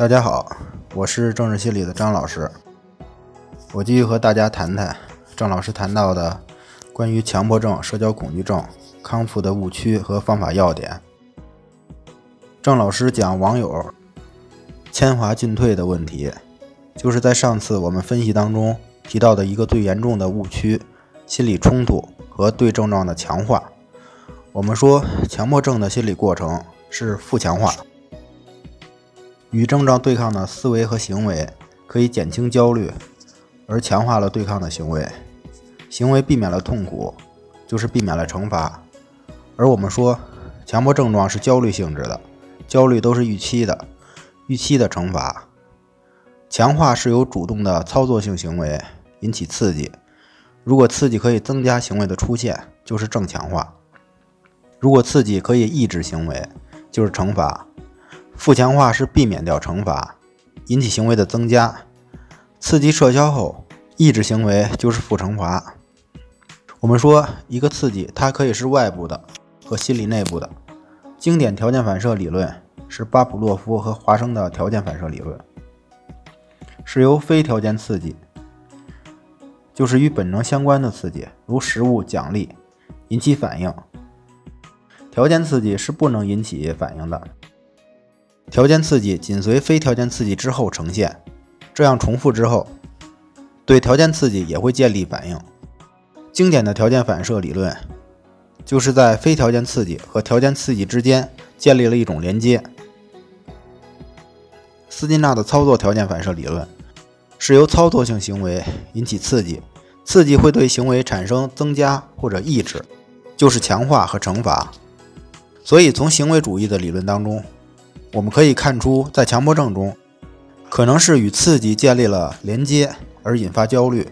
大家好，我是政治心理的张老师。我继续和大家谈谈郑老师谈到的关于强迫症、社交恐惧症康复的误区和方法要点。郑老师讲网友铅华进退的问题，就是在上次我们分析当中提到的一个最严重的误区——心理冲突和对症状的强化。我们说，强迫症的心理过程是负强化。与症状对抗的思维和行为可以减轻焦虑，而强化了对抗的行为。行为避免了痛苦，就是避免了惩罚。而我们说，强迫症状是焦虑性质的，焦虑都是预期的，预期的惩罚。强化是由主动的操作性行为引起刺激，如果刺激可以增加行为的出现，就是正强化；如果刺激可以抑制行为，就是惩罚。负强化是避免掉惩罚，引起行为的增加；刺激撤销后，抑制行为就是负惩罚。我们说，一个刺激它可以是外部的和心理内部的。经典条件反射理论是巴甫洛夫和华生的条件反射理论，是由非条件刺激，就是与本能相关的刺激，如食物、奖励，引起反应。条件刺激是不能引起反应的。条件刺激紧随非条件刺激之后呈现，这样重复之后，对条件刺激也会建立反应。经典的条件反射理论，就是在非条件刺激和条件刺激之间建立了一种连接。斯金纳的操作条件反射理论，是由操作性行为引起刺激，刺激会对行为产生增加或者抑制，就是强化和惩罚。所以从行为主义的理论当中。我们可以看出，在强迫症中，可能是与刺激建立了连接而引发焦虑；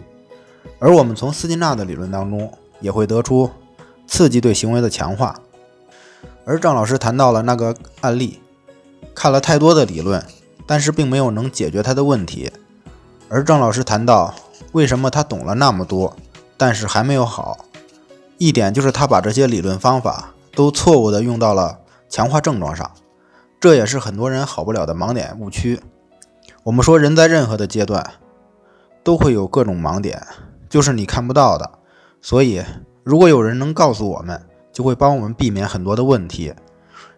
而我们从斯金纳的理论当中也会得出刺激对行为的强化。而郑老师谈到了那个案例，看了太多的理论，但是并没有能解决他的问题。而郑老师谈到为什么他懂了那么多，但是还没有好，一点就是他把这些理论方法都错误的用到了强化症状上。这也是很多人好不了的盲点误区。我们说，人在任何的阶段都会有各种盲点，就是你看不到的。所以，如果有人能告诉我们，就会帮我们避免很多的问题。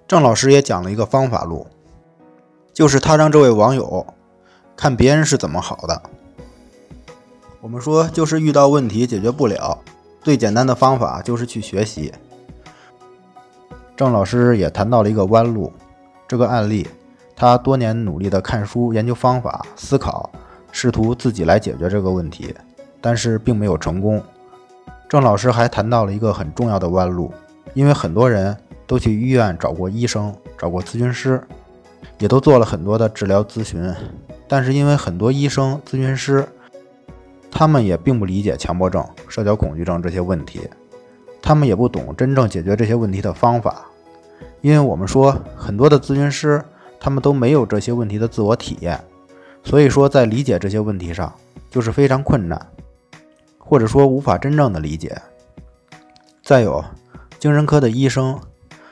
郑老师也讲了一个方法路，就是他让这位网友看别人是怎么好的。我们说，就是遇到问题解决不了，最简单的方法就是去学习。郑老师也谈到了一个弯路。这个案例，他多年努力的看书、研究方法、思考，试图自己来解决这个问题，但是并没有成功。郑老师还谈到了一个很重要的弯路，因为很多人都去医院找过医生、找过咨询师，也都做了很多的治疗咨询，但是因为很多医生、咨询师，他们也并不理解强迫症、社交恐惧症这些问题，他们也不懂真正解决这些问题的方法。因为我们说很多的咨询师，他们都没有这些问题的自我体验，所以说在理解这些问题上就是非常困难，或者说无法真正的理解。再有，精神科的医生，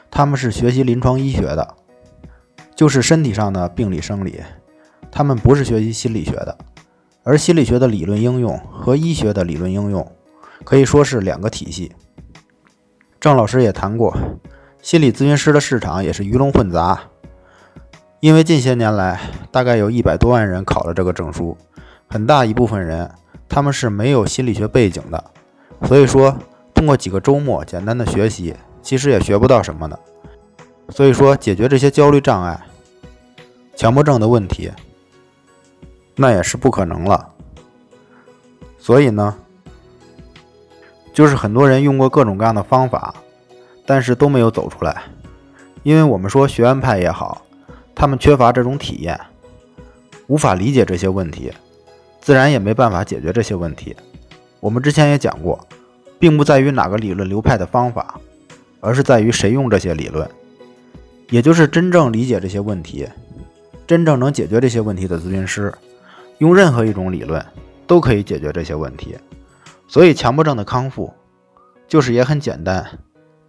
他们是学习临床医学的，就是身体上的病理生理，他们不是学习心理学的，而心理学的理论应用和医学的理论应用可以说是两个体系。郑老师也谈过。心理咨询师的市场也是鱼龙混杂，因为近些年来，大概有一百多万人考了这个证书，很大一部分人他们是没有心理学背景的，所以说通过几个周末简单的学习，其实也学不到什么的。所以说解决这些焦虑障碍、强迫症的问题，那也是不可能了。所以呢，就是很多人用过各种各样的方法。但是都没有走出来，因为我们说学院派也好，他们缺乏这种体验，无法理解这些问题，自然也没办法解决这些问题。我们之前也讲过，并不在于哪个理论流派的方法，而是在于谁用这些理论，也就是真正理解这些问题、真正能解决这些问题的咨询师，用任何一种理论都可以解决这些问题。所以强迫症的康复，就是也很简单。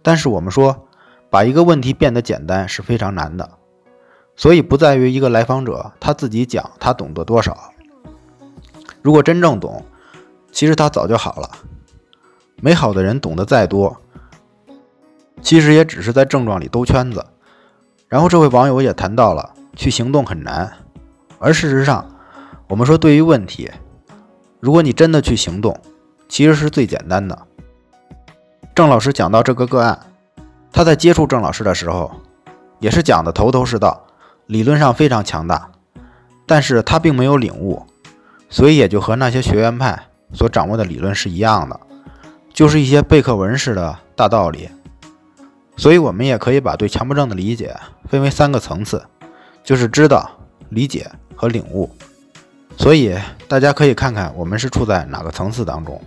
但是我们说，把一个问题变得简单是非常难的，所以不在于一个来访者他自己讲他懂得多少。如果真正懂，其实他早就好了。没好的人懂得再多，其实也只是在症状里兜圈子。然后这位网友也谈到了去行动很难，而事实上，我们说对于问题，如果你真的去行动，其实是最简单的。郑老师讲到这个个案，他在接触郑老师的时候，也是讲的头头是道，理论上非常强大，但是他并没有领悟，所以也就和那些学院派所掌握的理论是一样的。就是一些背课文式的大道理，所以我们也可以把对强迫症的理解分为三个层次，就是知道、理解和领悟。所以大家可以看看我们是处在哪个层次当中。